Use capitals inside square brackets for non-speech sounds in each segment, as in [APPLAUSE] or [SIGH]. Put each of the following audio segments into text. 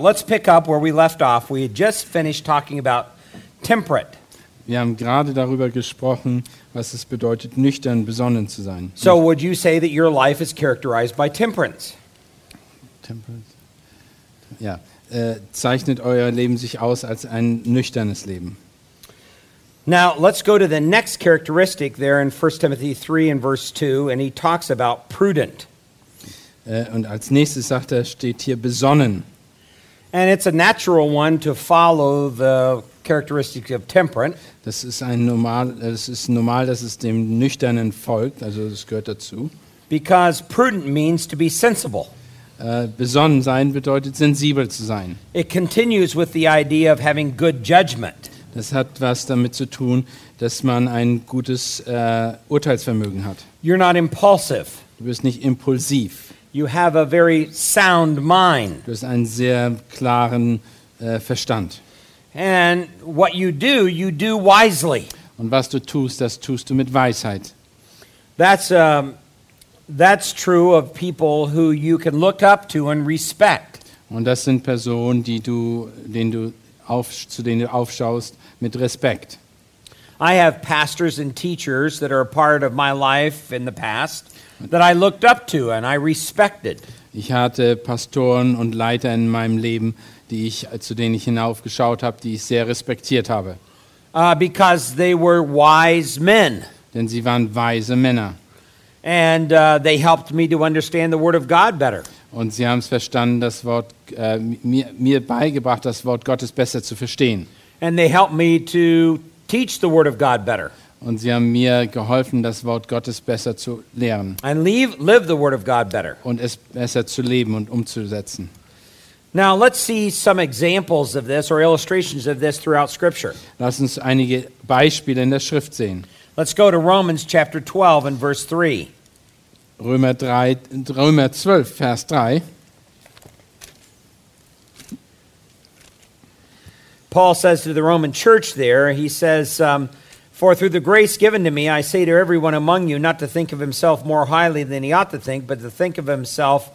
Let's pick up where we left off. We had just finished talking about temperate. Wir haben gerade darüber gesprochen, was es bedeutet, nüchtern besonnen zu sein. So, would you say that your life is characterized by temperance? Temperance. Ja, äh, zeichnet euer Leben sich aus als ein nüchternes Leben. Now, let's go to the next characteristic there in 1 Timothy 3 and verse 2, and he talks about prudent. Äh, und als nächstes sagt er, steht hier besonnen. And it's a natural one to follow the characteristics of temperate. Das ist ein normal, es ist normal, dass es dem Nüchternen folgt, also das gehört dazu. Because prudent means to be sensible. Äh, besonnen sein bedeutet sensibel zu sein. It continues with the idea of having good judgment. Das hat was damit zu tun, dass man ein gutes äh, Urteilsvermögen hat. You're not impulsive. Du bist nicht impulsiv. You have a very sound mind. Du hast einen sehr klaren äh, Verstand. And what you do, you do wisely. Und was du tust, das tust du mit Weisheit. That's, um, that's true of people who you can look up to and respect. Und das sind Personen, die du, denen du auf, zu denen du aufschaust mit Respekt. I have pastors and teachers that are a part of my life in the past that I looked up to and I respected. Ich hatte Pastoren und Leiter in meinem Leben, die ich, zu denen ich hinaufgeschaut habe, die ich sehr respektiert habe. Uh, because they were wise men. Denn sie waren weise Männer. And uh, they helped me to understand the Word of God better. Und sie haben es verstanden, das Wort, äh, mir, mir beigebracht, das Wort Gottes besser zu verstehen. And they helped me to teach the Word of God better Und sie haben mir geholfen, das Wort Gottes besser zu lernen and leave, live the Word of God better. und es besser zu leben und umzusetzen. Now, let's see some examples of this or illustrations of this throughout Scripture. Lass uns einige Beispiele in der Schrift sehen. Let's go to Romans chapter 12 and verse 3. Römer, 3, Römer 12, Vers 3. Paul says to the Roman church there, he says, um, For through the grace given to me, I say to everyone among you not to think of himself more highly than he ought to think, but to think of himself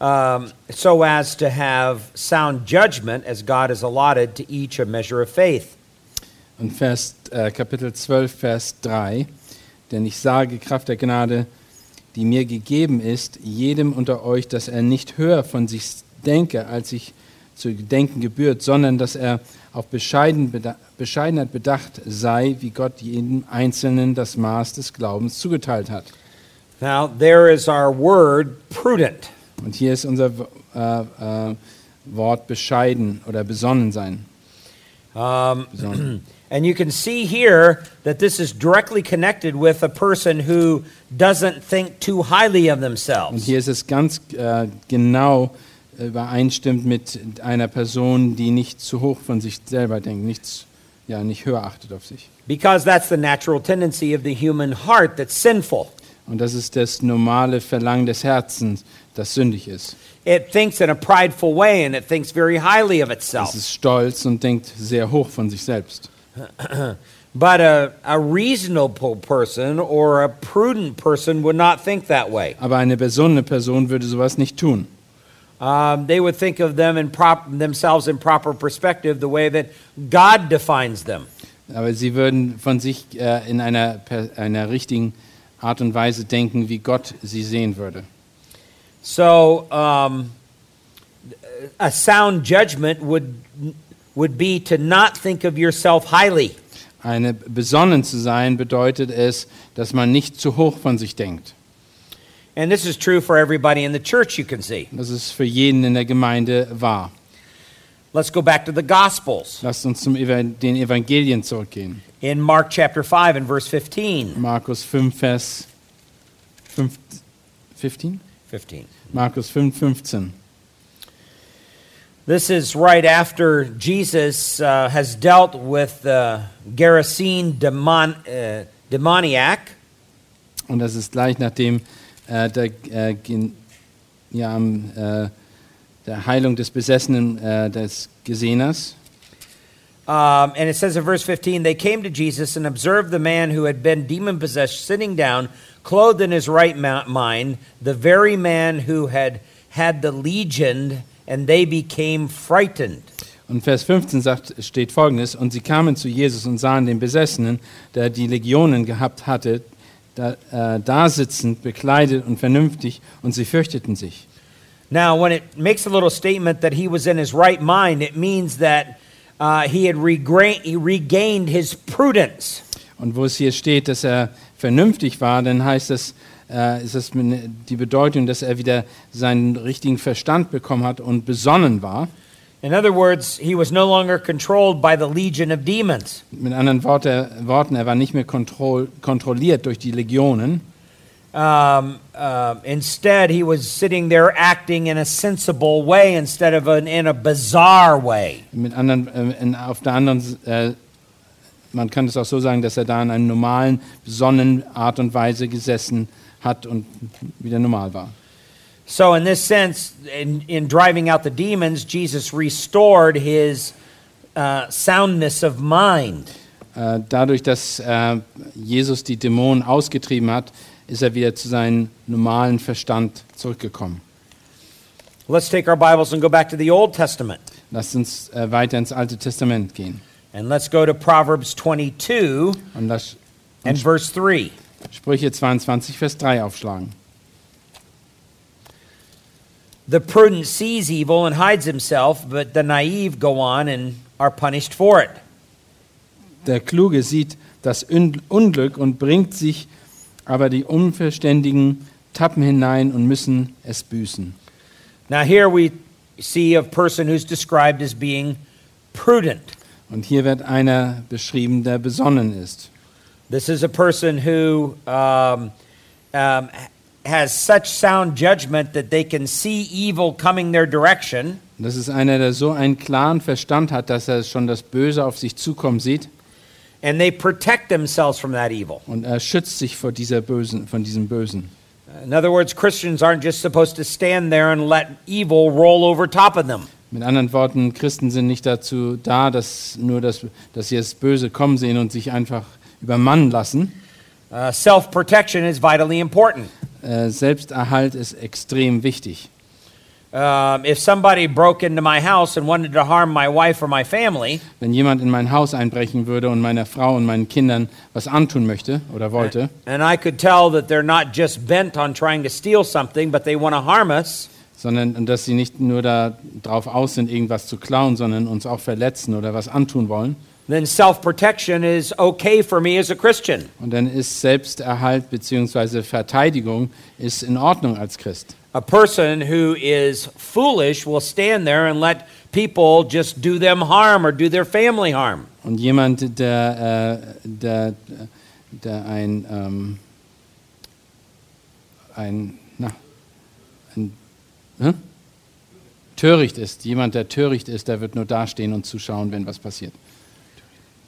um, so as to have sound judgment, as God has allotted to each a measure of faith. Und Vers, äh, Kapitel 12, Vers 3. Denn ich sage, Kraft der Gnade, die mir gegeben ist, jedem unter euch, dass er nicht höher von sich denke, als sich zu denken gebührt, sondern dass er auf Bescheiden, Bescheidenheit bedacht sei, wie Gott jedem Einzelnen das Maß des Glaubens zugeteilt hat. Now, there is our word prudent. Und hier ist unser äh, äh, Wort bescheiden oder besonnen sein. Um, Besonnen. [CLEARS THROAT] and you can see here that this is directly connected with a person who doesn't think too highly of Und themselves. hier ist es ganz äh, genau übereinstimmt mit einer Person, die nicht zu hoch von sich selber denkt, nicht, ja, nicht höher achtet auf sich. Because that's the natural tendency of the human heart that's sinful. Und das ist das normale Verlangen des Herzens, das sündig ist. It thinks in a prideful way and it thinks very highly of Es itself. ist stolz und denkt sehr hoch von sich selbst. [CLEARS THROAT] But a, a reasonable person or a prudent person would not think that way. Aber eine besonnene Person würde sowas nicht tun. Um, they would think of them in prop, themselves in proper perspective, the way that God defines them. Aber sie würden von sich äh, in einer, einer richtigen Art und Weise denken, wie Gott sie sehen würde. So, um, a sound judgment would, would be to not think of yourself highly. Eine besonnen zu sein bedeutet es, dass man nicht zu hoch von sich denkt. And this is true for everybody in the church, you can see. Das ist für jeden in der Gemeinde wahr. Let's go back to the Gospels. Lasst uns zum Eva den Evangelien zurückgehen. In Mark chapter 5 and verse 15. Markus 5, Vers 5, 15? 15. Markus 5, 15. This is right after Jesus uh, has dealt with the Gerasene demon, uh, demoniac. Und das ist gleich nachdem äh, der, äh, ja, am, äh, der Heilung des Besessenen äh, des Geseners. Um, and it says in verse 15, they came to Jesus and observed the man who had been demon possessed sitting down, clothed in his right mind, the very man who had had the legion, and they became frightened. Und Vers 15 sagt, steht folgendes: Und sie kamen zu Jesus und sahen den Besessenen, der die Legionen gehabt hatte, da, äh, da sitzend, bekleidet und vernünftig, und sie fürchteten sich. Now, when it makes a little statement that he was in his right mind, it means that uh, he had regra- he regained his prudence. Und wo es hier steht, dass er vernünftig war, dann heißt das, äh, ist das die Bedeutung, dass er wieder seinen richtigen Verstand bekommen hat und besonnen war. In other words, he was no longer controlled by the legion of demons. Mit anderen Worte, Worten, er war nicht mehr kontroll, kontrolliert durch die Legionen. Um, uh, instead, he was sitting there acting in a sensible way instead of an, in a bizarre way. Mit anderen, äh, in, auf der anderen, äh, man kann es auch so sagen, dass er da in einer normalen, besonnenen Art und Weise gesessen hat und wieder normal war. So, in this sense, in, in driving out the demons, Jesus restored his uh, soundness of mind. Äh, dadurch, dass äh, Jesus die Dämonen ausgetrieben hat, ist er wieder zu seinem normalen Verstand zurückgekommen. Let's take our Bibles and go back to the Old Testament. Lasst uns äh, weiter ins Alte Testament gehen. And let's go to Proverbs 22 Und das and verse 3. Sprüche 22, Vers 3 aufschlagen. The prudent sees evil and hides himself, but the naive go on and are punished for it. Der Kluge sieht das Un- Unglück und bringt sich, aber die Unverständigen tappen hinein und müssen es büßen. Now, here we see a person who's described as being prudent. Und hier wird einer beschrieben, der besonnen ist. This is a person who um, um, has such sound judgment that they can see evil coming their direction, Das ist einer, der so einen klaren Verstand hat, dass er schon das Böse auf sich zukommen sieht and they protect themselves from that evil. und er schützt sich vor dieser Bösen, von diesem Bösen. In other words, Christians aren't just supposed to stand there and let evil roll over top of them. Mit anderen Worten, Christen sind nicht dazu da, dass nur das, dass sie das Böse kommen sehen und sich einfach übermannen lassen. Uh, Self protection is vitally important. Äh, Selbsterhalt ist extrem wichtig. Um, if somebody broke into my house and wanted to harm my wife or my family, Wenn jemand in mein Haus einbrechen würde und meiner Frau und meinen Kindern was antun möchte oder wollte, and I could tell that they're not just bent on trying to steal something, but they want to harm us, sondern dass sie nicht nur darauf aus sind, irgendwas zu klauen, sondern uns auch verletzen oder was antun wollen, then self protection is okay for me as a Christian. und dann ist Selbsterhalt bzw. Verteidigung ist in Ordnung als Christ. A person who is foolish will stand there and let people just do them harm or do their family harm. Und jemand, der, äh, der, der ein, ähm, ein, na, ein hm? töricht ist, jemand, der töricht ist, der wird nur dastehen und zuschauen, wenn was passiert.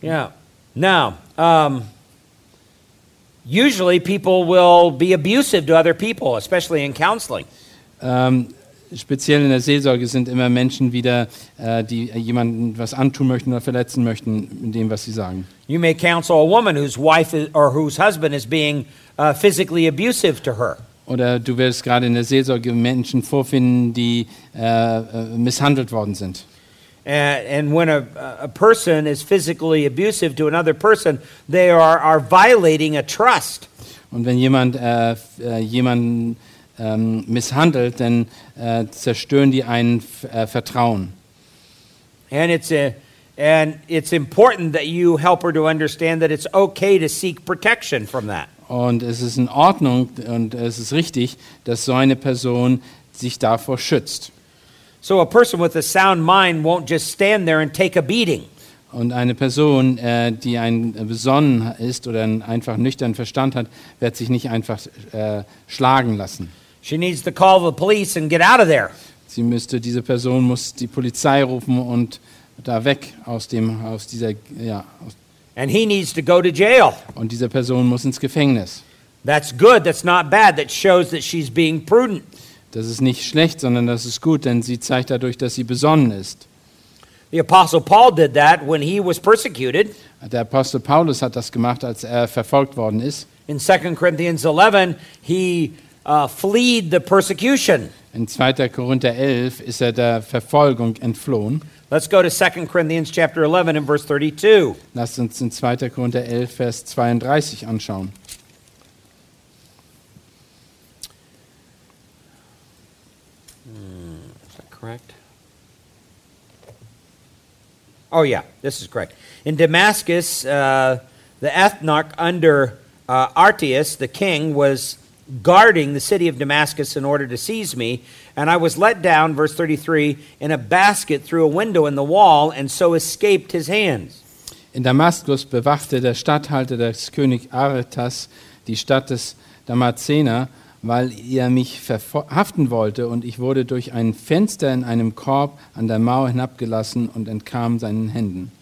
Yeah. Now, um, usually people will be abusive to other people, especially in counseling. Ähm, speziell in der Seelsorge sind immer Menschen wieder, äh, die jemandem was antun möchten oder verletzen möchten in dem, was sie sagen. You may counsel a woman whose wife is, or whose husband is being uh, physically abusive to her. Oder du wirst gerade in der Seelsorge Menschen vorfinden, die äh, äh, misshandelt worden sind. And, and when a, a person is physically abusive to another person, they are, are violating a trust. Und wenn jemand äh, äh, jemanden ähm, misshandelt, dann äh, zerstören die ein äh, Vertrauen. And it's, a, and it's important that you help her to understand that it's okay to seek protection from that. Und es ist in Ordnung und es ist richtig, dass so eine Person sich davor schützt. So a person with a sound mind won't just stand there and take a beating. Und eine Person, äh, die ein besonnen ist oder einen einfach nüchternen Verstand hat, wird sich nicht einfach äh, schlagen lassen. She needs to call the police and get out of there. Sie müsste, diese Person muss die Polizei rufen und da weg aus dem, aus dieser, ja, aus, And he needs to go to jail. und diese Person muss ins Gefängnis. That's good. That's not bad. That shows that she's being prudent. Das ist nicht schlecht, sondern das ist gut, denn sie zeigt dadurch, dass sie besonnen ist. The Apostle Paul did that when he was persecuted. Der Apostel Paulus hat das gemacht, als er verfolgt worden ist. In 2 Corinthians 11, he uh, fled the persecution. In 2. Korinther 11 ist er der Verfolgung entflohen. Let's go to 2 Corinthians chapter 11 and verse 32. Lasst uns in 2. Korinther 11, Vers 32 anschauen. Correct? Oh, yeah, this is correct. In Damascus, uh, the ethnarch under uh, Artius, the king, was guarding the city of Damascus in order to seize me. And I was let down, verse 33, in a basket through a window in the wall, and so escaped his hands. In Damaskus bewachte der Statthalter des König Aretas die Stadt des Damazener, weil er mich verhaften wollte, und ich wurde durch ein Fenster in einem Korb an der Mauer hinabgelassen und entkam seinen Händen.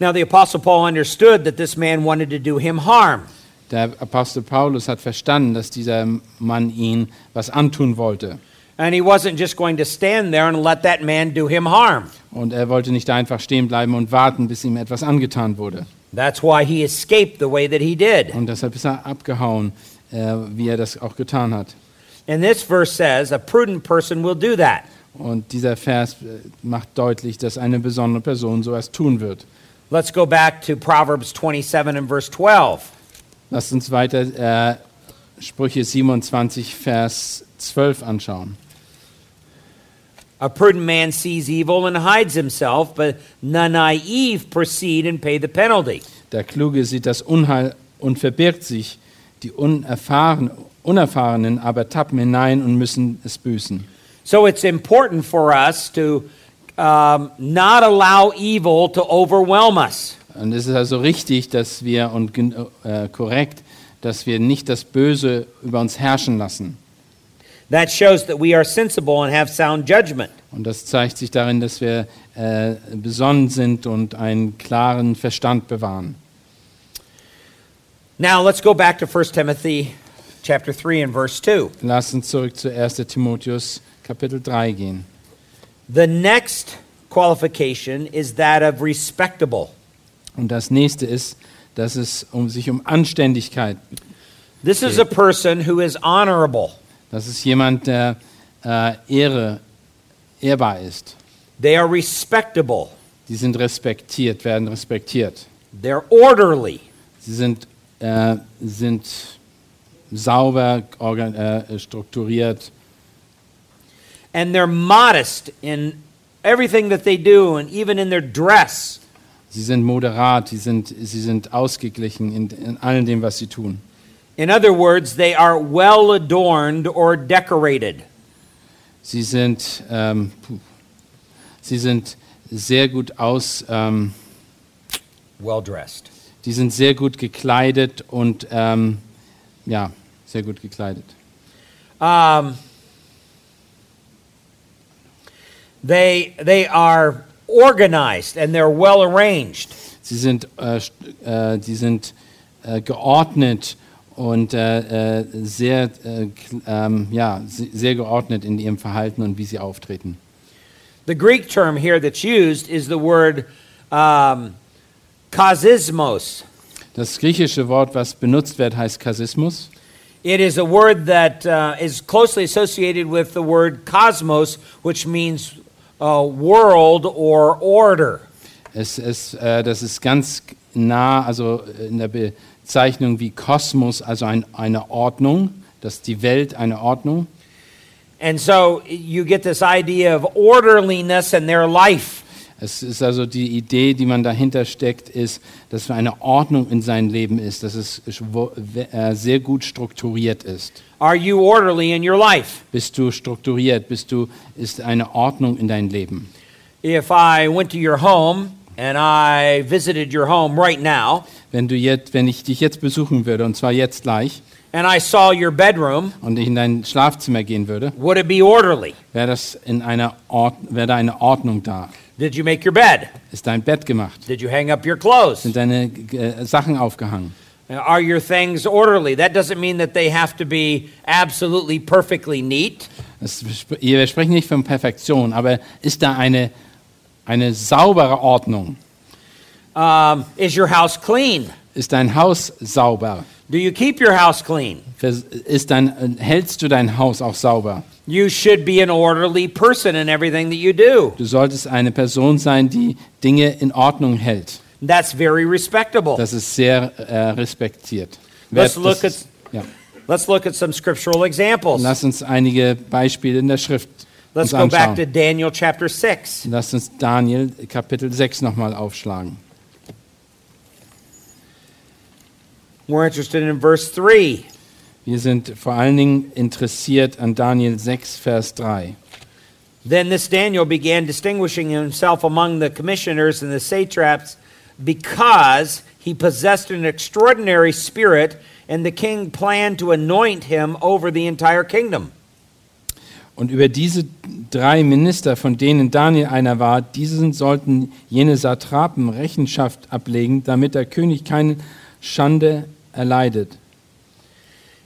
Now, the Apostle Paul understood that this man wanted to do him harm. Der Apostel Paulus hat verstanden, dass dieser Mann ihn was antun wollte. And he wasn't just going to stand there and let that man do him harm. Und er wollte nicht einfach stehen bleiben und warten, bis ihm etwas angetan wurde. That's why he escaped the way that he did. Und deshalb ist er abgehauen, äh, wie er das auch getan hat. And this verse says a prudent person will do that. Und dieser Vers äh, macht deutlich, dass eine besondere Person sowas tun wird. Let's go back to Proverbs 27 and verse 12. Lasst uns weiter äh, Sprüche 27, Vers 12 anschauen. A prudent man sees evil and hides himself, but the naive proceed and pay the penalty. Der Kluge sieht das Unheil und verbirgt sich. Die Unerfahren, Unerfahrenen aber tappen hinein und müssen es büßen. So it's important for us to um, not allow evil to overwhelm us. Und es ist also richtig, dass wir und äh, korrekt, dass wir nicht das Böse über uns herrschen lassen. That shows that we are sensible and have sound judgment. Und das zeigt sich darin, dass wir äh, besonnen sind und einen klaren Verstand bewahren. Now let's go back to 1 Timothy chapter 3 and verse 2. Lass uns zurück zu 1. Timotheus Kapitel 3 gehen. The next qualification is that of respectable. Und das nächste ist, dass es um sich um Anständigkeit, This is a person who is honorable. das ist jemand, der äh, Ehre, ehrbar ist. They are respectable. Die sind respektiert, werden respektiert. They're orderly. Sie sind, äh, sind sauber äh, strukturiert And they're modest in everything that they do and even in their dress. Sie sind moderat, sie sind, sie sind ausgeglichen in, in allem dem, was sie tun. In other words, they are well adorned or decorated. Sie sind, ähm, sie sind sehr gut aus, ähm, Well dressed. Die sind sehr gut gekleidet und ähm, ja, sehr gut gekleidet. Um, they, they are organized and they're well arranged. Sie sind, äh, äh, die sind äh, geordnet und äh, äh, sehr, äh, ähm, ja, se- sehr geordnet in ihrem Verhalten und wie sie auftreten. The Greek term here that's used is the word um, kasismos. Das griechische Wort, was benutzt wird, heißt Kasismus. It is a word that uh, is closely associated with the word cosmos, which means uh, world or order. Es ist, äh, das ist ganz nah, also in der Bezeichnung wie Kosmos, also ein, eine Ordnung, dass die Welt eine Ordnung. And so you get this idea of orderliness in their life. Es ist also die Idee, die man dahinter steckt, ist, dass eine Ordnung in seinem Leben ist, dass es äh, sehr gut strukturiert ist. Are you orderly in your life? Bist du strukturiert? Bist du, ist eine Ordnung in deinem Leben? If I went to your home and I visited your home right now, Wenn, du jetzt, wenn ich dich jetzt besuchen würde, und zwar jetzt gleich, and I saw your bedroom, und ich in dein Schlafzimmer gehen würde, would it be orderly? wäre das in einer Ord wäre da eine Ordnung da. Did you make your bed? Ist dein Bett gemacht? Did you hang up your clothes? Sind deine äh, Sachen aufgehangen? Are your things orderly? That doesn't mean that they have to be absolutely perfectly neat. Wir sprechen nicht von Perfektion, aber ist da eine, eine saubere Ordnung? Um, is your house clean? Ist dein Haus sauber? Do you keep your house clean? Ist dein, hältst du dein Haus auch sauber? You should be an orderly person in everything that you do. Du solltest eine Person sein, die Dinge in Ordnung hält. That's very respectable. Das ist sehr äh, respektiert. Let's look at ja. let's look at some scriptural examples. Lass uns einige Beispiele in der Schrift Let's go back to. Daniel chapter 6. Lass uns Daniel Kapitel 6 nochmal aufschlagen. We're interested in verse 3. Wir sind vor allen Dingen interessiert an Daniel 6, Vers 3. Then this Daniel began distinguishing himself among the commissioners and the satraps because he possessed an extraordinary spirit, and the king planned to anoint him over the entire kingdom. Und über diese drei Minister, von denen Daniel einer war, diesen sollten jene Satrapen Rechenschaft ablegen, damit der König keine Schande erleidet.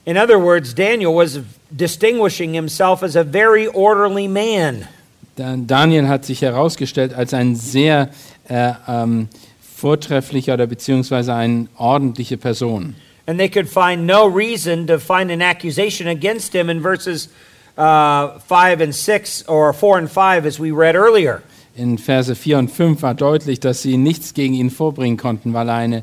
In other words, Daniel was distinguishing himself as a very orderly man. Da- Daniel hat sich herausgestellt als ein sehr äh, ähm, vortrefflicher oder beziehungsweise eine ordentliche Person. And they could find no reason to find an accusation against him in verses uh, 5 and 6, or 4 and 5, as we read earlier. In Verse 4 und 5 war deutlich, dass sie nichts gegen ihn vorbringen konnten, weil er ein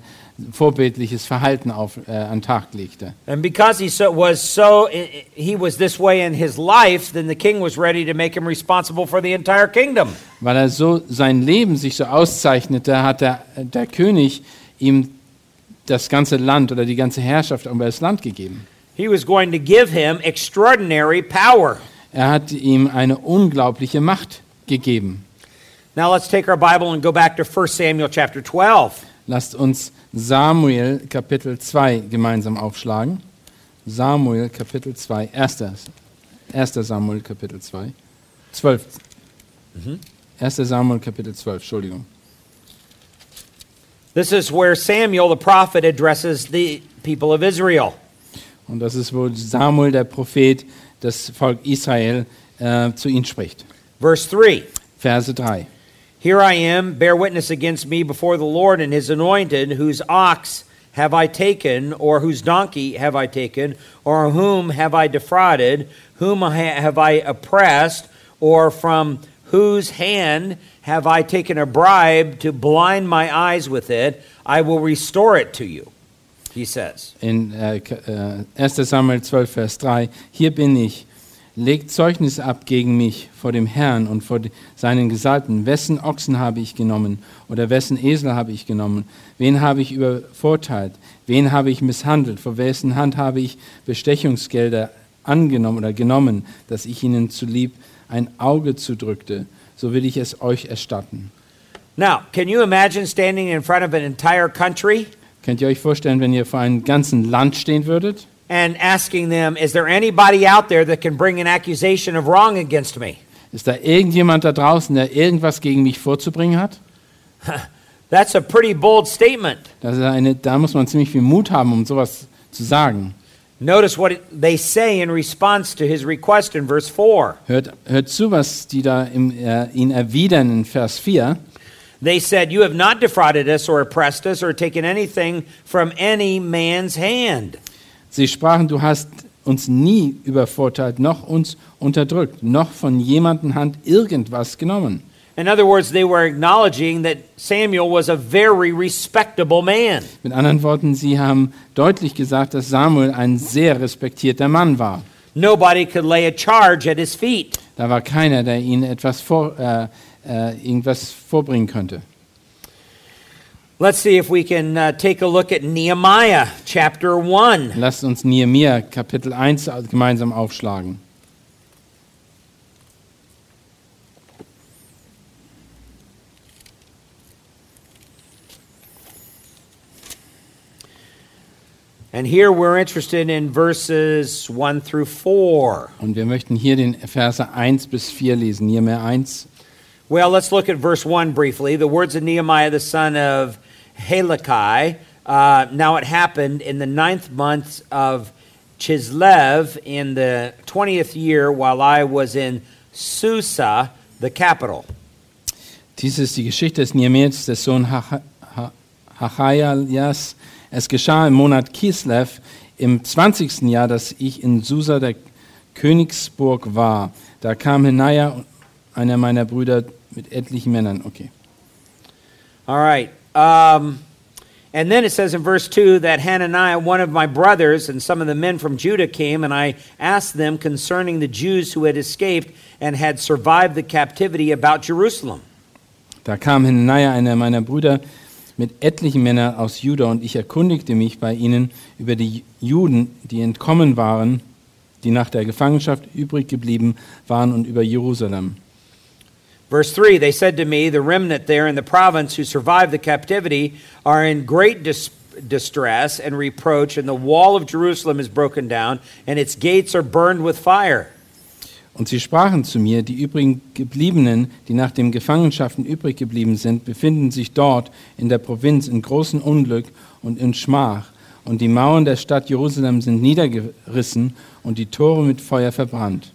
vorbildliches Verhalten auf, äh, an den Tag legte. And because he so, was so, he was this way in his life, then the king was ready to make him responsible for the entire kingdom. Weil er so sein Leben sich so auszeichnete, hat der, der König ihm das ganze Land oder die ganze Herrschaft über das Land gegeben. He was going to give him extraordinary power. Er hat ihm eine unglaubliche Macht gegeben. Now let's take our Bible and go back to 1 Samuel chapter 12. Lasst uns Samuel Kapitel 2 gemeinsam aufschlagen. Samuel Kapitel 2, 1. 1. Samuel Kapitel 2. 12. 1. Samuel Kapitel 12, Entschuldigung. This is where Samuel the prophet addresses the people of Israel. Und das ist, wo Samuel, der Prophet, das Volk Israel äh, zu ihnen spricht. Verse 3 Verse 3. Here I am, bear witness against me before the Lord and his anointed, whose ox have I taken, or whose donkey have I taken, or whom have I defrauded, whom have I oppressed, or from whose hand have I taken a bribe to blind my eyes with it? I will restore it to you, he says. In äh, K- uh, äh, 1. Samuel 12, Vers 3. Hier bin ich. Legt Zeugnis ab gegen mich vor dem Herrn und vor seinen Gesalbten. Wessen Ochsen habe ich genommen oder wessen Esel habe ich genommen? Wen habe ich übervorteilt? Wen habe ich misshandelt? Vor wessen Hand habe ich Bestechungsgelder angenommen oder genommen, dass ich ihnen zulieb ein Auge zudrückte? So will ich es euch erstatten. Now, can you imagine standing in front of an entire country Könnt ihr euch vorstellen, wenn ihr vor einem ganzen Land stehen würdet? And asking them, Is there anybody out there that can bring an accusation of wrong against me? Ist da irgendjemand da draußen, der irgendwas gegen mich vorzubringen hat? [LAUGHS] That's a pretty bold statement. Das ist eine, da muss man ziemlich viel Mut haben, um sowas zu sagen. Notice what it- they say in response to his request in verse 4. Hört, hört zu, was die da im, äh, ihn erwidern in Vers 4. They said, You have not defrauded us or oppressed us or taken anything from any man's hand. Sie sprachen, du hast uns nie übervorteilt, noch uns unterdrückt, noch von jemandem Hand irgendwas genommen. In other words, they were acknowledging that Samuel was a very respectable man. Mit anderen Worten, sie haben deutlich gesagt, dass Samuel ein sehr respektierter Mann war. Nobody could lay a charge at his feet. Da war keiner, der ihnen etwas vor, äh, äh, irgendwas vorbringen könnte. Let's see if we can uh, take a look at Nehemiah chapter 1. Lasst uns Nehemiah Kapitel 1 gemeinsam aufschlagen. And here we're interested in verses 1 through 4. Und wir möchten hier den Verse 1 bis 4 lesen. Nehemiah 1. Well, let's look at verse 1 briefly. The words of Nehemiah, the son of Halakai. Uh, now it happened in the ninth month of Chislev in the 20th year while I was in Susa, the capital. Dies ist die Geschichte des Nehemias, des Sohn Hacha- Ha- Hachaias. Es geschah im Monat Kislev im 20. Jahr, dass ich in Susa der Königsburg war. Da kam Henaja, einer meiner Brüder, mit etlichen Männern. Okay. All right. Um, and then it says in verse 2 that Hananiah, one of my brothers, and some of the men from Judah came, and I asked them concerning the Jews who had escaped and had survived the captivity about Jerusalem. Da kam Hananiah, einer meiner Brüder, mit etlichen Männern aus Juda, und ich erkundigte mich bei ihnen über die Juden, die entkommen waren, die nach der Gefangenschaft übrig geblieben waren, und über Jerusalem. Verse 3 They said to me, The remnant there in the province who survived the captivity are in great dis- distress and reproach, and the wall of Jerusalem is broken down, and its gates are burned with fire. Und sie sprachen zu mir, die übrigen Gebliebenen, die nach den Gefangenschaften übrig geblieben sind, befinden sich dort in der Provinz in großem Unglück und in Schmach. Und die Mauern der Stadt Jerusalem sind niedergerissen und die Tore mit Feuer verbrannt.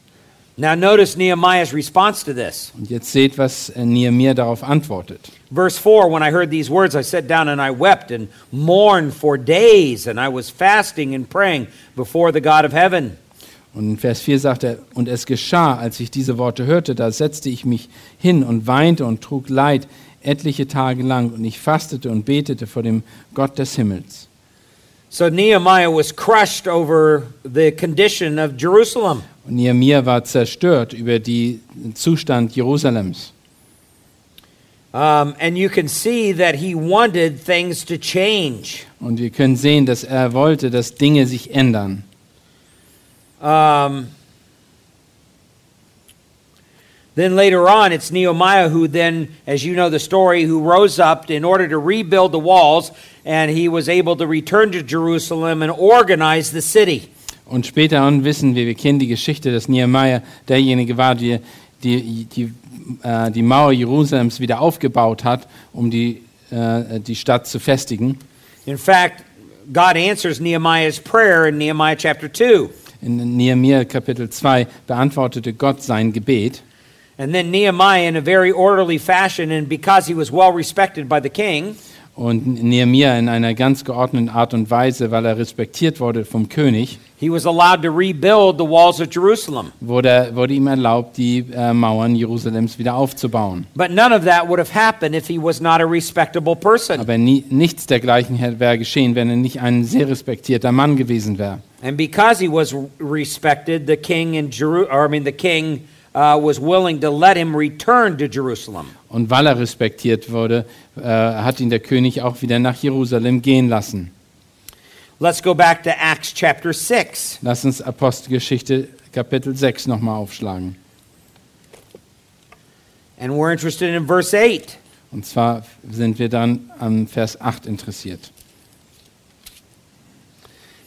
Now, notice Nehemiah's response to this. Und jetzt seht, was äh, Nehemiah darauf antwortet. Verse 4 When I heard these words, I sat down and I wept and mourned for days, and I was fasting and praying before the God of heaven. Und in Vers 4 sagt er, und es geschah, als ich diese Worte hörte, da setzte ich mich hin und weinte und trug Leid etliche Tage lang, und ich fastete und betete vor dem Gott des Himmels. So Nehemiah was crushed over the condition of Jerusalem. Nehemiah war zerstört über den Zustand Jerusalems. Um, and you can see that he wanted things to change. Und wir können sehen, dass er wollte, dass Dinge sich ändern. Um, then later on, it's Nehemiah who then, as you know the story, who rose up in order to rebuild the walls, and he was able to return to Jerusalem and organize the city. Und später an wissen wir, wir kennen die Geschichte, dass Nehemiah derjenige war, der die, die, äh, die Mauer Jerusalems wieder aufgebaut hat, um die, äh, die Stadt zu festigen. In fact, God answers Nehemiah's prayer in Nehemiah chapter 2. In Nehemiah Kapitel 2 beantwortete Gott sein Gebet. And then Nehemiah, in a very orderly fashion, and because he was well respected by the king, Und Nehemiah in einer ganz geordneten Art und Weise, weil er respektiert wurde vom König, he was allowed to rebuild the walls of Jerusalem. wurde, wurde ihm erlaubt, die äh, Mauern Jerusalems wieder aufzubauen. But none of that would have happened if he was not a respectable person. Aber nie, nichts dergleichen wäre geschehen, wenn er nicht ein sehr respektierter Mann gewesen wäre. And because he was respected, the king in Jeru- or I mean the king uh, was willing to let him return to Jerusalem. Und weil er respektiert wurde, äh, hat ihn der König auch wieder nach Jerusalem gehen lassen. Let's go back to Acts chapter 6. Lass uns Apostelgeschichte Kapitel 6 nochmal aufschlagen. And we're interested in verse 8. Und zwar sind wir dann am Vers 8 interessiert.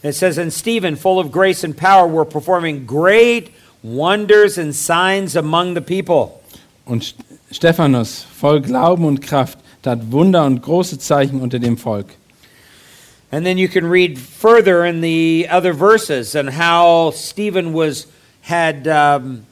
It says, And Stephen, full of grace and power, were performing great wonders and signs among the people. Und St- Stephanus, voll Glauben und Kraft, tat Wunder und große Zeichen unter dem Volk. And then you can read further in the other verses and how Stephen was had um,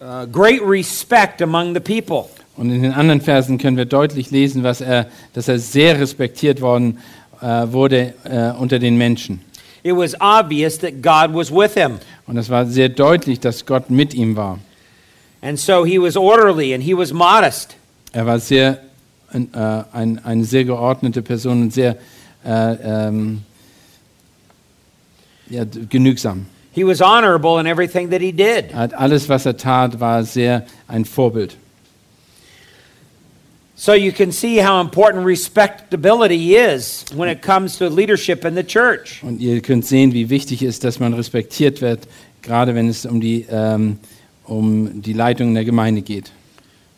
uh, great respect among the people. Und in den anderen Versen können wir deutlich lesen, was er, dass er sehr respektiert worden äh, wurde äh, unter den Menschen. It was obvious that God was with him. Und es war sehr deutlich, dass Gott mit ihm war. And so he was orderly and he was modest. Er war sehr, ein, äh, ein, eine sehr geordnete Person und sehr äh, ähm, ja, genügsam. He was honorable in everything that he did. Alles, was er tat, war sehr ein Vorbild. So you can see how important respectability is when it comes to leadership in the church. Und ihr könnt sehen, wie wichtig es ist, dass man respektiert wird, gerade wenn es um die, ähm, um die Leitung in der Gemeinde geht.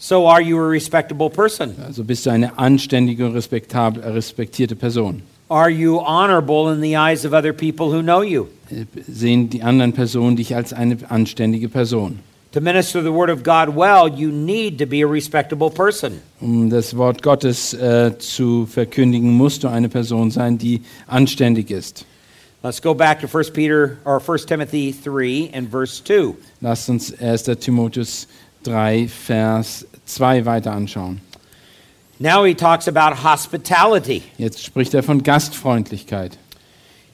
So are you a respectable person? Also bist du eine anständige und respektable, respektierte Person. Are you honorable in the eyes of other people who know you? Sehen die anderen Personen dich als eine anständige Person? To minister the word of God well, you need to be a respectable person. Um das Wort Gottes äh, zu verkündigen, musst du eine Person sein, die anständig ist. Let's go back to 1 Peter or 1 Timothy 3 and verse 2. Lasst uns 1. Timotheus 3, Vers 2 weiter anschauen. Now he talks about hospitality. Jetzt spricht er von Gastfreundlichkeit.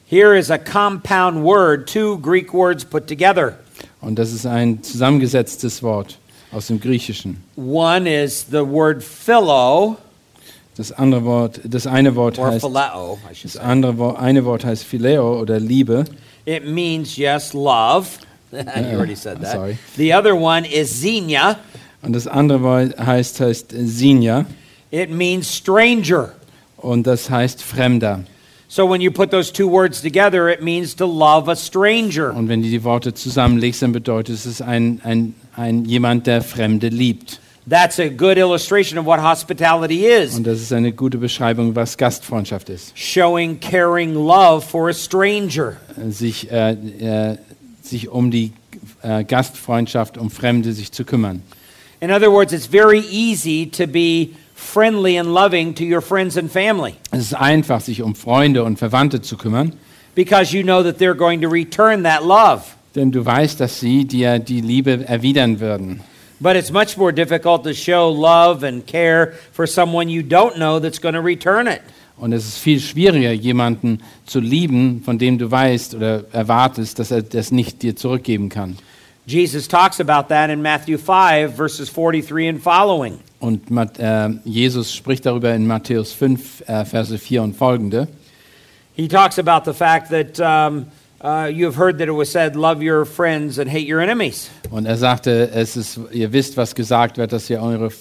Here is a compound word, two Greek words put together. Und das ist ein zusammengesetztes Wort aus dem Griechischen. One is the word philo Das andere Wort, das eine Wort or heißt, phileo, das andere Wort, eine Wort heißt Phileo oder Liebe. It means yes, love. [LAUGHS] you already said that. sorry. The other one is xenia. Und das andere Wort heißt, heißt Sinja It means stranger. und das heißt Fremder. So when you put those two words together, it means to love a stranger. Und wenn du die Worte zusammenlegst, dann bedeutet es ein, ein, ein jemand, der Fremde liebt. That's a good illustration of what hospitality is. Und das ist eine gute Beschreibung, was Gastfreundschaft ist. Showing caring love for a stranger. Sich, äh, äh, sich um die äh, Gastfreundschaft, um Fremde sich zu kümmern. In other words, it's very easy to be friendly and loving to your friends and family Es ist einfach, sich um Freunde und Verwandte zu kümmern, because you know that they're going to return that love. denn du weißt, dass sie dir die Liebe erwidern würden. But it's much more difficult to show love and care for someone you don't know that's going to return it. Und es ist viel schwieriger, jemanden zu lieben, von dem du weißt oder erwartest, dass er das nicht dir zurückgeben kann. Jesus talks about that in Matthew 5, verses 43 and following. Und äh, Jesus spricht darüber in Matthäus 5, äh, Verse 4 und folgende. He talks about the fact that um, uh, you have heard that it was said, Love your friends and hate your enemies. Und er sagte, es ist, ihr wisst, was gesagt wird, dass ihr eure,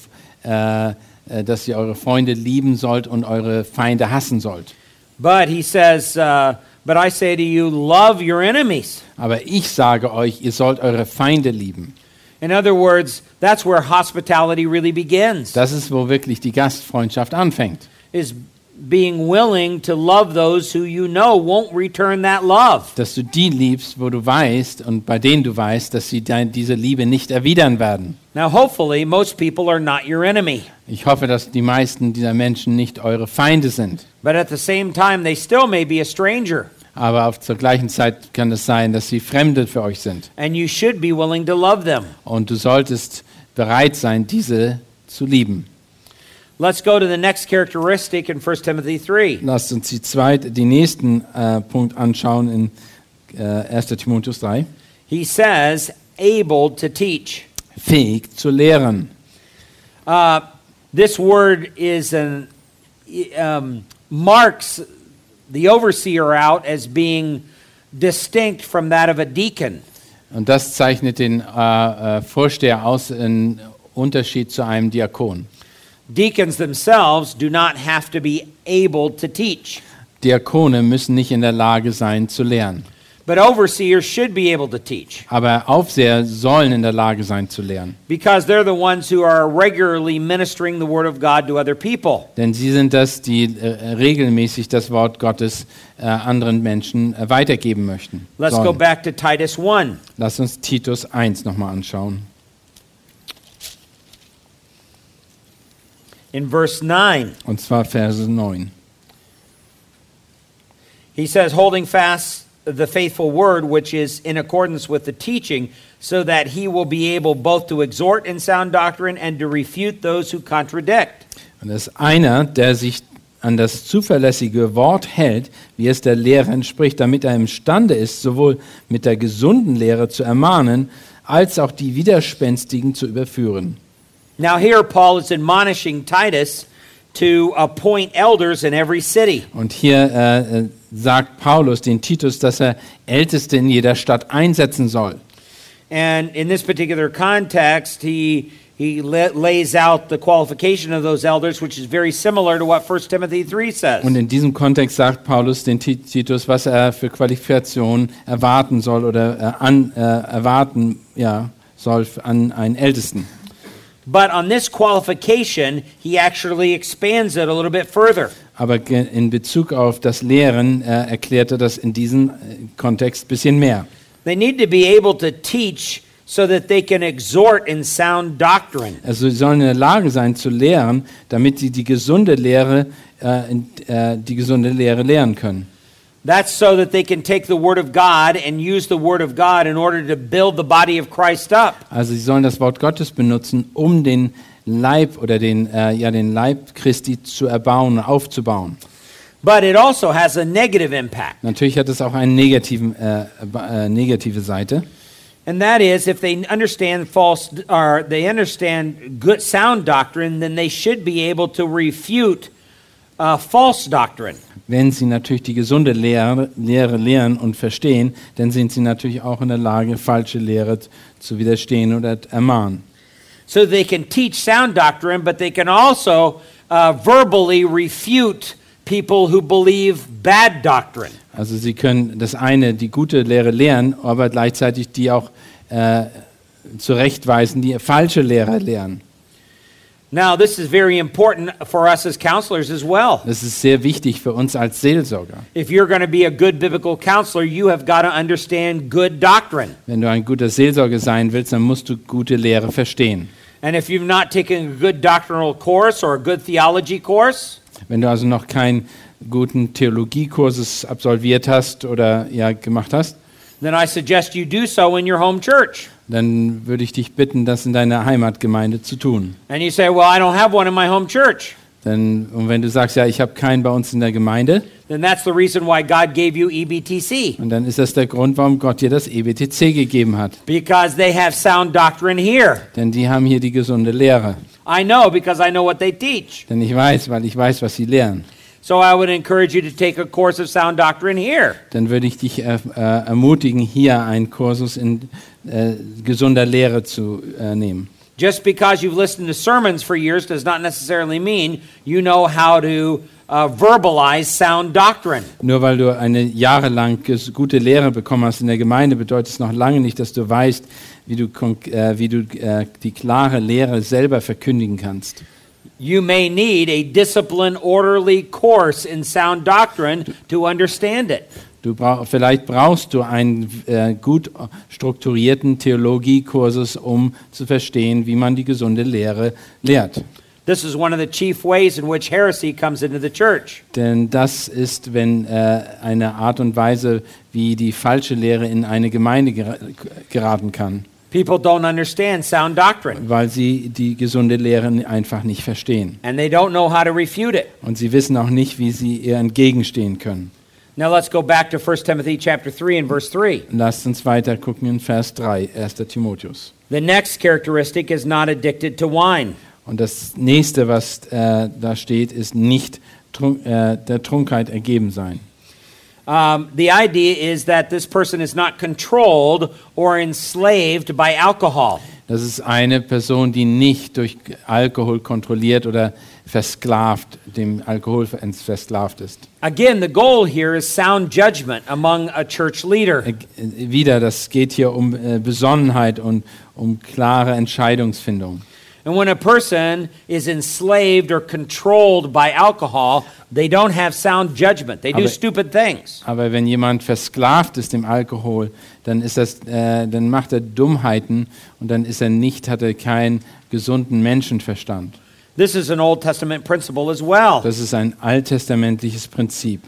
äh, dass ihr eure Freunde lieben sollt und eure Feinde hassen sollt. But he says, uh, But I say to you, love your enemies. Aber ich sage euch, ihr sollt eure Feinde lieben. In other words, that's where hospitality really begins, Das ist, wo wirklich die Gastfreundschaft anfängt. is being willing to love those who you know won't return that love. Dass du die liebst, wo du weißt und bei denen du weißt, dass sie dein, diese Liebe nicht erwidern werden. Now, hopefully, most people are not your enemy. Ich hoffe, dass die meisten dieser Menschen nicht eure Feinde sind. But at the same time, they still may be a stranger, Aber auf zur gleichen Zeit kann es sein, dass sie Fremde für euch sind. and you should be willing to love them. Und du solltest bereit sein, diese zu lieben. Let's go to the next characteristic in 1 Timothy 3. Lasst uns die zweite, den nächsten äh, Punkt anschauen in äh, 1. Timotheus 3. He says, able to teach. Fähig zu lehren. Uh, this word is an, um, marks the overseer out as being distinct from that of a deacon. Und das zeichnet den äh, äh, Vorsteher aus in Unterschied zu einem Diakon. Deacons themselves do not have to be able to teach, Diakone müssen nicht in der Lage sein zu lehren. but overseers should be able to teach Aber Aufseher sollen in der Lage sein zu lehren. because they're the ones who are regularly ministering the word of God to other people. Denn sie sind das, die äh, regelmäßig das Wort Gottes äh, anderen Menschen äh, weitergeben möchten. Let's go back to Titus 1. Lass uns Titus 1 nochmal anschauen. In verse 9, Und zwar Verse 9. he says, holding fast the faithful word which is in accordance with the teaching, so that he will be able both to exhort in sound doctrine and to refute those who contradict. Und das ist einer, der sich an das zuverlässige Wort hält, wie es der Lehre entspricht, damit er imstande ist, sowohl mit der gesunden Lehre zu ermahnen, als auch die Widerspenstigen zu überführen. Now, here Paul is admonishing Titus to appoint elders in every city. Und hier äh, äh, sagt Paulus den Titus, dass er Älteste in jeder Stadt einsetzen soll. And in this particular context, he, he la- lays out the qualification of those elders, which is very similar to what 1 Timothy 3 says. Und in diesem Kontext sagt Paulus den Ti- Titus, was er für Qualifikationen erwarten soll oder äh, an, äh, erwarten ja, soll an einen Ältesten. But on this qualification, he actually expands it a little bit further. Aber in Bezug auf das Lehren äh, erklärt er das in diesem äh, Kontext ein bisschen mehr. They need to be able to teach so that they can exhort in sound doctrine. Also sie sollen in der Lage sein zu lehren, damit sie die gesunde Lehre, äh, äh, die gesunde Lehre lehren können. That's so that they can take the Word of God and use the Word of God in order to build the body of Christ up. Also sie sollen das Wort Gottes benutzen, um den Leib oder den, äh, ja, den Leib Christi zu erbauen, aufzubauen. But it also has a negative impact. Natürlich hat es auch eine negativen, äh, äh, negative Seite. And that is if they understand false or they understand good sound doctrine, then they should be able to refute uh, false doctrine. Wenn sie natürlich die gesunde Lehre, Lehre lehren und verstehen, dann sind sie natürlich auch in der Lage, falsche Lehre zu widerstehen oder ermahnen. So they can teach sound doctrine, but they can also uh, verbally refute people who believe bad doctrine. Also sie können das eine, die gute Lehre lehren, aber gleichzeitig die auch äh, zurechtweisen, die falsche Lehre lehren. Now, this is very important for us as counselors as well. Das ist sehr wichtig für uns als Seelsorger. If you're going to be a good biblical counselor, you have got to understand good doctrine. Wenn du ein guter Seelsorger sein willst, dann musst du gute Lehre verstehen. And if you've not taken a good doctrinal course or a good theology course, Wenn du also noch keinen guten Theologiekurses absolviert hast oder ja gemacht hast, then I suggest you do so in your home church. Dann würde ich dich bitten, das in deiner Heimatgemeinde zu tun. And you say, Well, I don't have one in my home church. Denn, und wenn du sagst, ja, ich habe keinen bei uns in der Gemeinde, Then that's the reason why God gave you EBTC. und dann ist das der Grund, warum Gott dir das EBTC gegeben hat. Because they have sound doctrine here. Denn die haben hier die gesunde Lehre. I know because I know what they teach. Denn ich weiß, weil ich weiß, was sie lehren. So I would encourage you to take a course of sound doctrine here. Dann würde ich dich äh, äh, ermutigen, hier einen Kursus in äh, gesunder Lehre zu äh, nehmen. Just because you've listened to sermons for years does not necessarily mean you know how to uh, verbalize sound doctrine. Nur weil du eine jahrelang gute Lehre bekommen hast in der Gemeinde, bedeutet es noch lange nicht, dass du weißt, wie du, äh, wie du äh, die klare Lehre selber verkündigen kannst. You may need a disciplined, orderly course in sound doctrine to understand it. Du brauch, vielleicht brauchst du einen äh, gut strukturierten Theologiekursus, um zu verstehen, wie man die gesunde Lehre lehrt. This is one of the chief ways in which heresy comes into the church. Denn das ist, wenn äh, eine Art und Weise, wie die falsche Lehre in eine Gemeinde gera geraten kann, People don't understand sound doctrine, weil sie die gesunde Lehre einfach nicht verstehen. and they don't know how to refute it. Und sie wissen auch nicht, wie sie ihr entgegenstehen können. Now let's go back to 1 Timothy chapter 3 and verse 3. Lasst uns weiter gucken in Vers 3, 1. Timotheus. The next characteristic is not addicted to wine. Und das nächste, was äh, da steht, ist nicht trunk, äh, der Trunkheit ergeben sein. Um, the idea is that this person is not controlled or enslaved by alcohol. Das ist eine Person, die nicht durch Alkohol kontrolliert oder versklavt, dem Alkohol versklavt ist. Again, the goal here is sound judgment among a church leader. Äh, Wieder, das geht hier um äh, Besonnenheit und um klare Entscheidungsfindung. And when a person is enslaved or controlled by alcohol, they don't have sound judgment. They do Aber- stupid things. Aber wenn jemand versklavt ist dem Alkohol, dann ist das, äh, dann macht er Dummheiten und dann ist er nicht, hat er keinen gesunden Menschenverstand. This is an Old Testament principle as well. Das ist ein alttestamentliches Prinzip.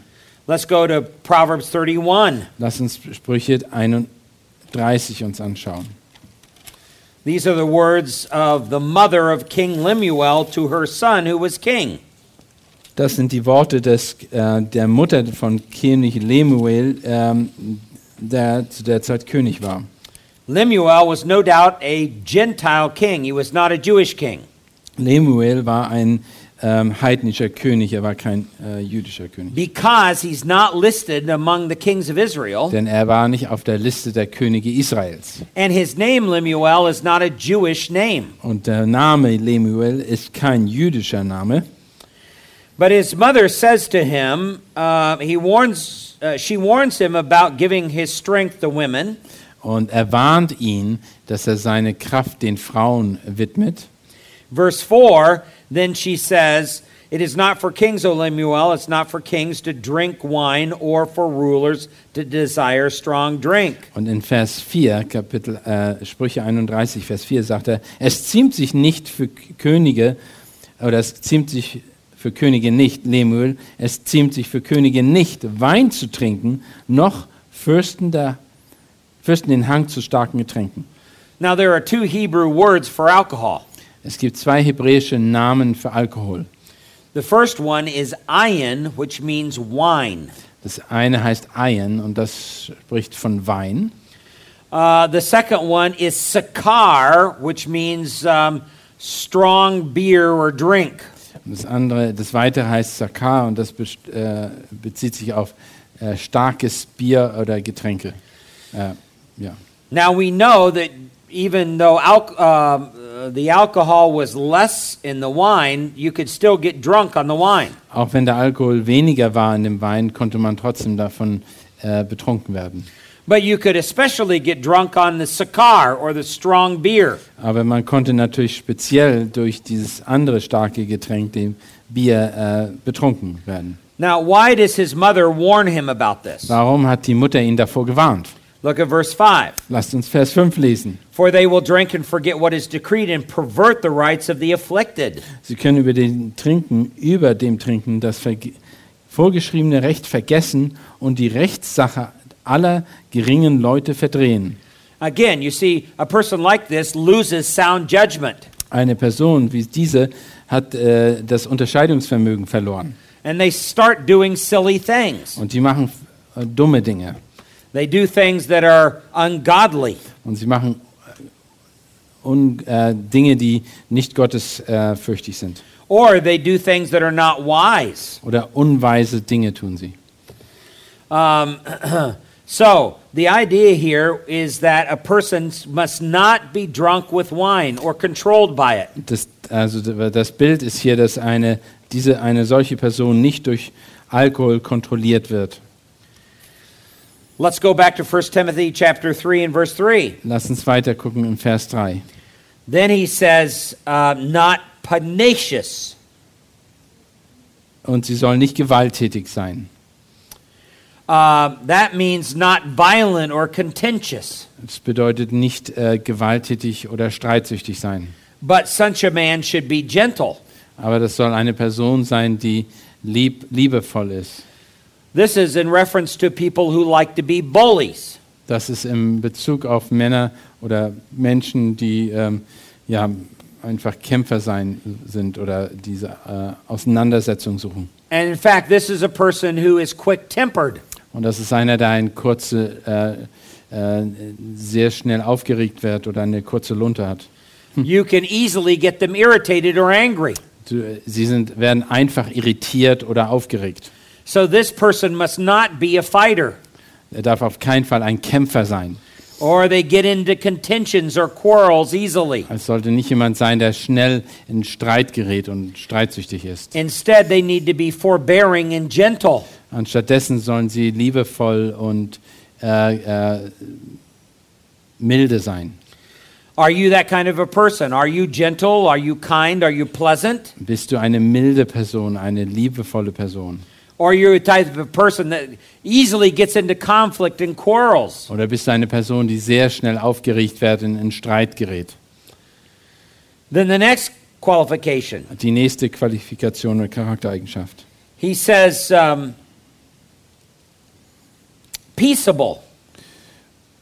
Let's go to Proverbs 31. Lass uns Sprüche 31 uns anschauen. These are the words of the mother of King Lemuel to her son who was king. Das sind die Worte des, äh, der Mutter von König Lemuel, ähm, der zu der Zeit König war. Lemuel was no doubt a Gentile king. He was not a Jewish king. Lemuel war ein ähm, heidnischer König, er war kein äh, jüdischer König. Because he's not listed among the kings of Israel, Denn er war nicht auf der Liste der Könige Israels. and his name Lemuel is not a Jewish name. Und der Name Lemuel ist kein jüdischer Name. But his mother says to him, uh, he warns, uh, she warns him about giving his strength to women. Und er warnt ihn, dass er seine Kraft den Frauen widmet. Verse 4 then she says, It is not for kings, O Lemuel, it's not for kings to drink wine or for rulers to desire strong drink. Und in Vers 4, Kapitel äh, Sprüche 31, Vers 4 sagt er, es ziemt sich nicht für Könige, oder es ziemt sich für Könige nicht, Lemuel, es ziemt sich für Könige nicht, Wein zu trinken, noch Fürsten, der, Fürsten den Hang zu starken Getränken. Now, there are two Hebrew words for alcohol. Es gibt zwei hebräische Namen für Alkohol. The first one is ayin, which means wine. Das eine heißt Ayen und das spricht von Wein. Uh, the second one is sakar, which means um, strong beer or drink. Das andere, das weitere heißt Sakar und das best- äh, bezieht sich auf äh, starkes Bier oder Getränke. Äh, ja. Now we know that even though al- uh, the alcohol was less in the wine, you could still get drunk on the wine. Auch wenn der Alkohol weniger war in dem Wein, konnte man trotzdem davon äh, betrunken werden. But you could especially get drunk on the sakar or the strong beer. Aber man konnte natürlich speziell durch dieses andere starke Getränk, dem Bier, äh, betrunken werden. Now, why does his mother warn him about this? Warum hat die Mutter ihn davor gewarnt? Look at verse 5. Lasst uns Vers 5 lesen. For they will drink and forget what is decreed and pervert the rights of the afflicted. Sie können über den Trinken, über dem Trinken das vorgeschriebene Recht vergessen und die Rechtssache aller geringen Leute verdrehen. Again, you see, a person like this loses sound judgment. Eine Person wie diese hat äh, das Unterscheidungsvermögen verloren And they start doing silly things. und sie machen äh, dumme Dinge They do things that are ungodly. und sie machen äh, un, äh, Dinge, die nicht gottesfürchtig äh, sind Or they do things that are not wise. oder unweise Dinge tun sie. Um, [CLEARS THROAT] so, the idea here is that a person must not be drunk with wine or controlled by it. Das, also das Bild ist hier, dass eine, diese, eine solche Person nicht durch Alkohol kontrolliert wird. Let's go back to 1 Timothy chapter 3 and verse 3. Lass uns weiter gucken im Vers 3. Then he says, uh, not pugnacious. Und sie soll nicht gewalttätig sein. Uh, that means not violent or contentious. Das bedeutet nicht äh, gewalttätig oder streitsüchtig sein. But such a man should be gentle. Aber das soll eine Person sein, die lieb, liebevoll ist. This is in reference to people who like to be bullies. Das ist im Bezug auf Männer oder Menschen, die ähm, ja, einfach Kämpfer sein sind oder diese äh, Auseinandersetzung suchen. And in fact, this is a person who is quick tempered. Und das ist einer, der ein kurze, äh, äh, sehr schnell aufgeregt wird oder eine kurze Lunte hat. You can easily get them irritated or angry. Sie sind, werden einfach irritiert oder aufgeregt. So this person must not be a fighter, Er darf auf keinen Fall ein Kämpfer sein. or they get into contentions or quarrels easily. Es sollte nicht jemand sein, der schnell in Streit gerät und streitsüchtig ist. Instead, they need to be forbearing and gentle. Anstattdessen sollen sie liebevoll und äh, äh, milde sein. Are you that kind of a person? Are you gentle? Are you kind? Are you pleasant? Bist du eine milde Person, eine liebevolle Person? Or you're the type of person that easily gets into conflict and quarrels? Oder bist du eine Person, die sehr schnell aufgeregt wird und in Streit gerät? Then the next qualification Die nächste Qualifikation oder Charaktereigenschaft. he says, um, peaceable.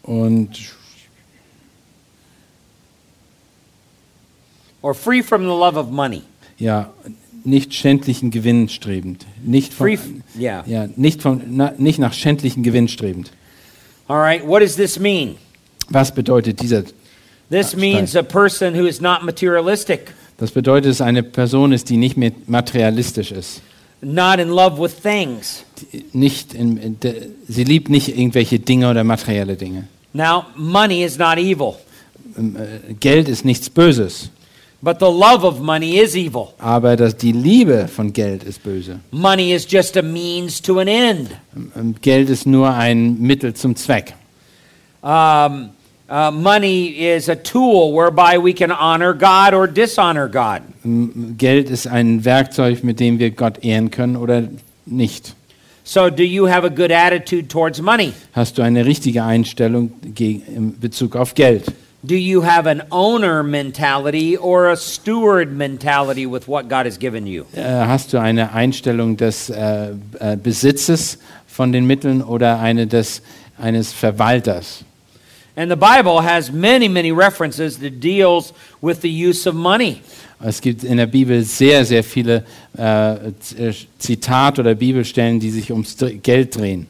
Und or free from the love of money. ja, nicht schändlichen Gewinn strebend. Nicht, Free, von, yeah. ja, nicht, von, na, nicht nach schändlichen Gewinn strebend. All right. What does this mean? Was bedeutet dieser? This means a person who is not materialistic, Das bedeutet, dass eine Person ist, die nicht mehr materialistisch ist. not in love with things. Nicht in, in de, sie liebt nicht irgendwelche Dinge oder materielle Dinge. Now, money is not evil, Ähm, äh, Geld ist nichts Böses, but the love of money is evil. aber das, die Liebe von Geld ist böse. Money is just a means to an end. Ähm, Geld ist nur ein Mittel zum Zweck. Um, Uh, money is a tool whereby we can honor God or dishonor God. M- Geld ist ein Werkzeug, mit dem wir Gott ehren können oder nicht. So, do you have a good attitude towards money? Hast du eine richtige Einstellung in Bezug auf Geld? Do you have an owner mentality or a steward mentality with what God has given you? Äh, hast du eine Einstellung des äh, äh, Besitzes von den Mitteln oder eine des, eines Verwalters? And the Bible has many, many references that deals with the use of money. Es gibt in der Bibel sehr, sehr viele äh, Zitate oder Bibelstellen, die sich ums Geld drehen.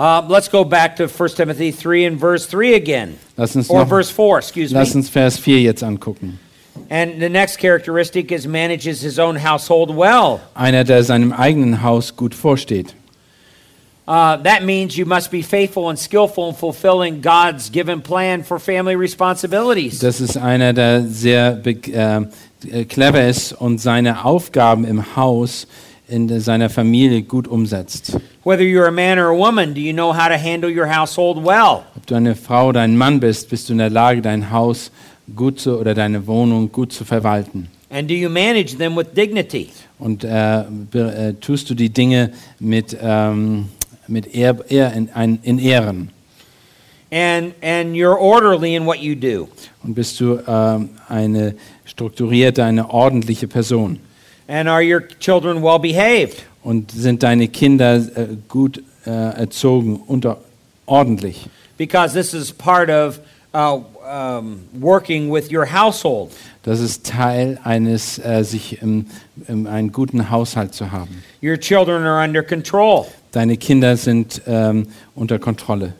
Uh, let's go back to 1 Timothy 3 and verse 3 again. Lass uns, Or noch, verse 4, excuse me. lass uns Vers 4 jetzt angucken. And the next characteristic is manages his own household well. Einer, der seinem eigenen Haus gut vorsteht. Uh, that means you must be faithful and skillful in fulfilling God's given plan for family responsibilities. Das ist einer, der sehr be- äh, äh, clever ist und seine Aufgaben im Haus in seiner Familie gut umsetzt. Whether you're a man or a woman, do you know how to handle your household well? Ob du eine Frau oder ein Mann bist, bist du in der Lage, dein Haus gut zu oder deine Wohnung gut zu verwalten. And do you manage them with dignity? Und äh, äh, tust du die Dinge mit, ähm, mit Ehr, Ehr in, ein, in Ehren. And, and you're orderly in what you do. Und bist du ähm, eine strukturierte, eine ordentliche Person. And are your children well behaved? Und sind deine Kinder äh, gut äh, erzogen und ordentlich. Because this is part of uh, um, working with your household. Das ist Teil eines, äh, sich im, im, einen guten Haushalt zu haben. Your children are under control. Deine Kinder sind ähm, unter Kontrolle.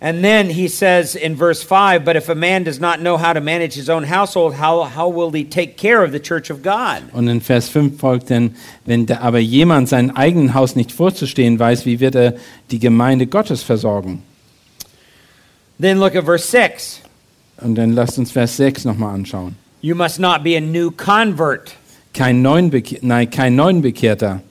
And then he says in verse 5 But if a man does not know how to manage his own household, how, how will he take care of the church of God? Und in Vers 5 folgt denn, wenn der, aber jemand sein eigenen Haus nicht vorzustehen weiß, wie wird er die Gemeinde Gottes versorgen? Then look at verse 6. Und dann lasst uns Vers 6 nochmal anschauen. You must not be a new convert. Kein, Neunbeke nein, kein Neunbekehrter.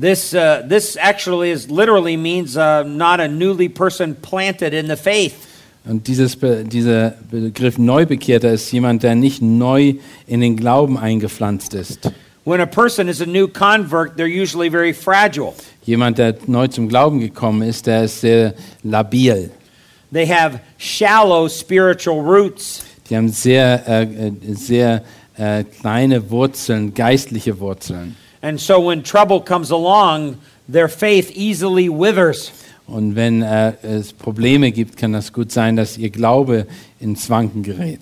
This, uh, this actually is literally means uh, not a newly person planted in the faith. Und dieses Be dieser Begriff Neubekehrter ist jemand, der nicht neu in den Glauben eingepflanzt ist. When a person is a new convert, they're usually very fragile. Jemand, der neu zum Glauben gekommen ist, der ist sehr labil. They have shallow spiritual roots. Die haben sehr, äh, äh, sehr äh, kleine Wurzeln, geistliche Wurzeln. And so when trouble comes along, their faith easily withers. Und wenn äh, es Probleme gibt, kann das gut sein, dass ihr Glaube ins Wanken gerät.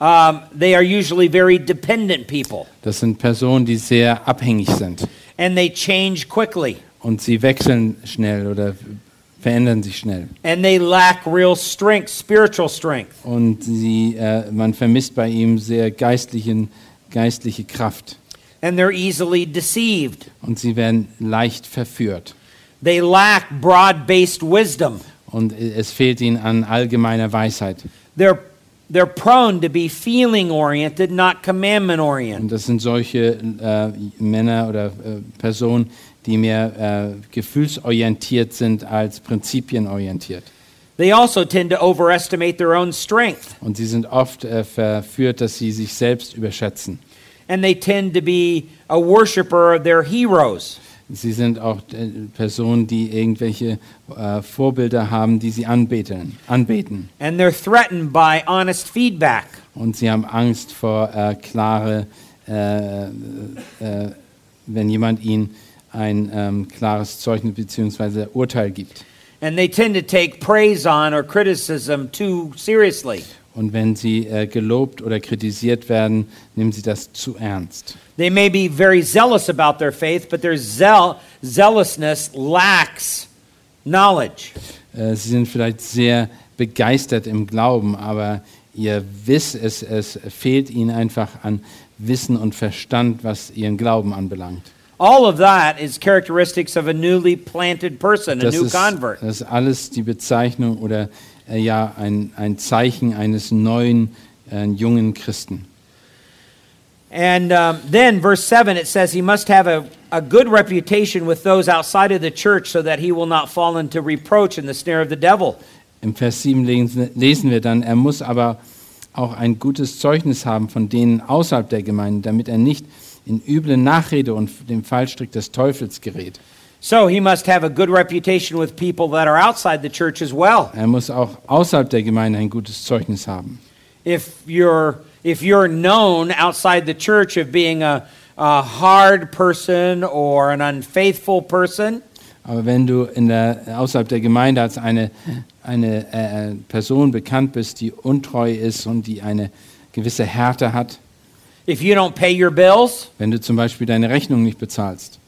Um, they are usually very dependent people, Das sind Personen, die sehr abhängig sind. and they change quickly, Und sie wechseln schnell oder verändern sich schnell. and they lack real strength, spiritual strength. Und sie, äh, man vermisst bei ihm sehr geistlichen, geistliche Kraft. And they're easily deceived. Und sie werden leicht verführt. They lack broad based wisdom. Und es fehlt ihnen an allgemeiner Weisheit. They're, they're prone to be feeling oriented, not commandment oriented. Und das sind solche äh, Männer oder äh, Personen, die mehr äh, gefühlsorientiert sind als prinzipienorientiert. They also tend to overestimate their own strength, Und sie sind oft äh, verführt, dass sie sich selbst überschätzen. And they tend to be a worshiper of their heroes. Sie sind auch äh, Personen, die irgendwelche äh, Vorbilder haben, die sie anbeten, anbeten. And they're threatened by honest feedback. Und sie haben Angst vor äh, klare, äh, äh, wenn jemand ihnen ein ähm, klares Zeugnis bzw. Urteil gibt. And they tend to take praise on or criticism too seriously. Und wenn sie äh, gelobt oder kritisiert werden, nehmen sie das zu ernst. They may be very zealous about their faith, but their zeal, zealousness lacks knowledge. Äh, sie sind vielleicht sehr begeistert im Glauben, aber ihr Wiss, es, es fehlt ihnen einfach an Wissen und Verstand, was ihren Glauben anbelangt. All of that is characteristics of a newly planted person, a Das new ist, convert. das ist alles die Bezeichnung oder äh, ja ein, ein Zeichen eines neuen, äh, jungen Christen. And um, then, verse 7, it says he must have a, a good reputation with those outside of the church so that he will not fall into reproach and the snare of the devil. Im Vers 7 lesen lesen wir dann, er muss aber auch ein gutes Zeugnis haben von denen außerhalb der Gemeinde, damit er nicht in üble Nachrede und dem Fallstrick des Teufels gerät. So he must have a good reputation with people that are outside the church as well. Er muss auch außerhalb der Gemeinde ein gutes Zeugnis haben. If you're, if you're known outside the church of being a, a hard person or an unfaithful person, Aber wenn du in der, außerhalb der Gemeinde als eine, eine äh, Person bekannt bist, die untreu ist und die eine gewisse Härte hat, if you don't pay your bills wenn du zum Beispiel deine Rechnung nicht bezahlst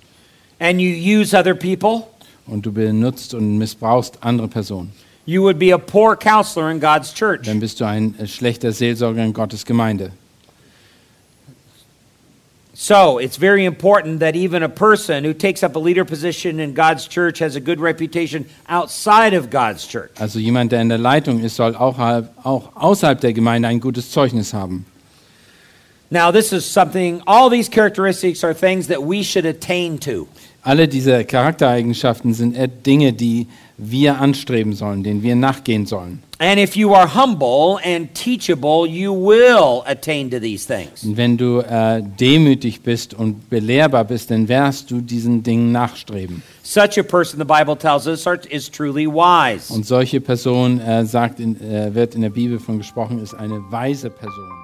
and you use other people, und du benutzt und missbrauchst andere Personen, you would be a poor counselor in God's church. dann bist du ein schlechter Seelsorger in Gottes Gemeinde. So it's very important that even a person who takes up a leader position in God's church has a good reputation outside of God's church. Also jemand, der in der Leitung ist, soll auch, auch außerhalb der Gemeinde ein gutes Zeugnis haben. Now, this is something, all these characteristics are things that we should attain to. Alle diese Charaktereigenschaften sind äh, Dinge, die wir anstreben sollen, denen wir nachgehen sollen. And if you are humble and teachable, you will attain to these things. Und wenn du äh, demütig bist und belehrbar bist, dann wirst du diesen Dingen nachstreben. Such a person, the Bible tells us, is truly wise. Und solche Person, äh, sagt in, äh, wird in der Bibel von gesprochen, ist eine weise Person.